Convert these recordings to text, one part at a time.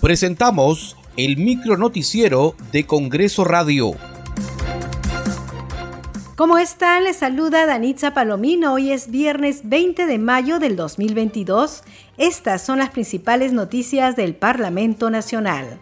Presentamos el micro noticiero de Congreso Radio. ¿Cómo están? Les saluda Danitza Palomino. Hoy es viernes 20 de mayo del 2022. Estas son las principales noticias del Parlamento Nacional.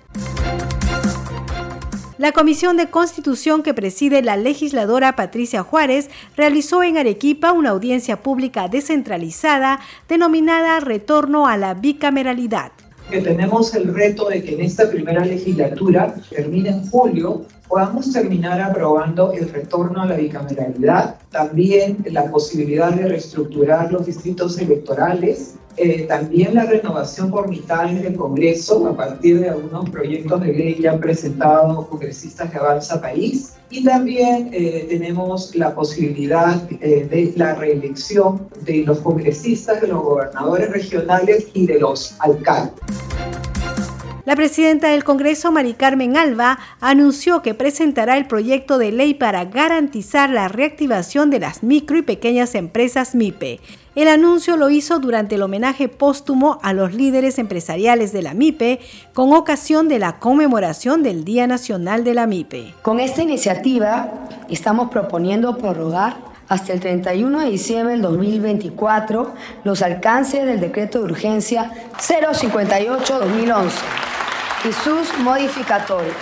La Comisión de Constitución que preside la legisladora Patricia Juárez realizó en Arequipa una audiencia pública descentralizada denominada Retorno a la Bicameralidad. Que tenemos el reto de que en esta primera legislatura, termine en julio, podamos terminar aprobando el retorno a la bicameralidad, también la posibilidad de reestructurar los distritos electorales, eh, también la renovación por mitades del Congreso a partir de algunos proyectos de ley que han presentado congresistas de Avanza País. Y también eh, tenemos la posibilidad eh, de la reelección de los congresistas, de los gobernadores regionales y de los alcaldes. La presidenta del Congreso, Mari Carmen Alba, anunció que presentará el proyecto de ley para garantizar la reactivación de las micro y pequeñas empresas MIPE. El anuncio lo hizo durante el homenaje póstumo a los líderes empresariales de la MIPE con ocasión de la conmemoración del Día Nacional de la MIPE. Con esta iniciativa estamos proponiendo prorrogar hasta el 31 de diciembre del 2024 los alcances del decreto de urgencia 058-2011 y sus modificatorias.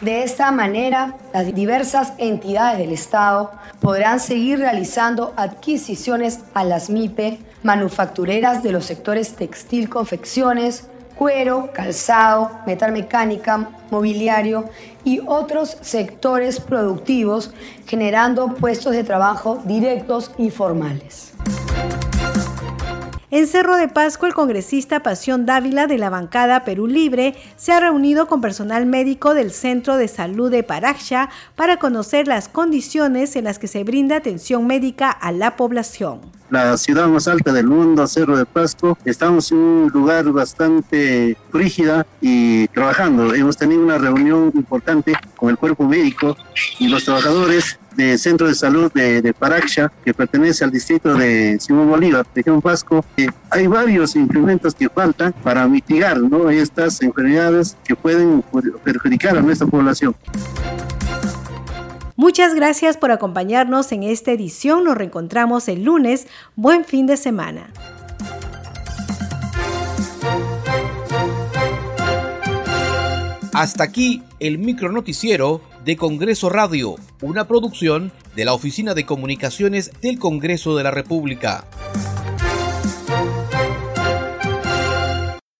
De esta manera, las diversas entidades del Estado podrán seguir realizando adquisiciones a las MIPE manufactureras de los sectores textil, confecciones, cuero, calzado, metal mecánica, mobiliario y otros sectores productivos, generando puestos de trabajo directos y formales. En Cerro de Pasco, el congresista Pasión Dávila de la bancada Perú Libre se ha reunido con personal médico del Centro de Salud de Paraxia para conocer las condiciones en las que se brinda atención médica a la población. La ciudad más alta del mundo, Cerro de Pasco, estamos en un lugar bastante frígida y trabajando. Hemos tenido una reunión importante con el cuerpo médico y los trabajadores de Centro de Salud de, de Paraxia, que pertenece al distrito de Simón Bolívar, región Pasco. hay varios implementos que faltan para mitigar ¿no? estas enfermedades que pueden perjudicar a nuestra población. Muchas gracias por acompañarnos en esta edición. Nos reencontramos el lunes. Buen fin de semana. Hasta aquí el micro noticiero de Congreso Radio, una producción de la Oficina de Comunicaciones del Congreso de la República.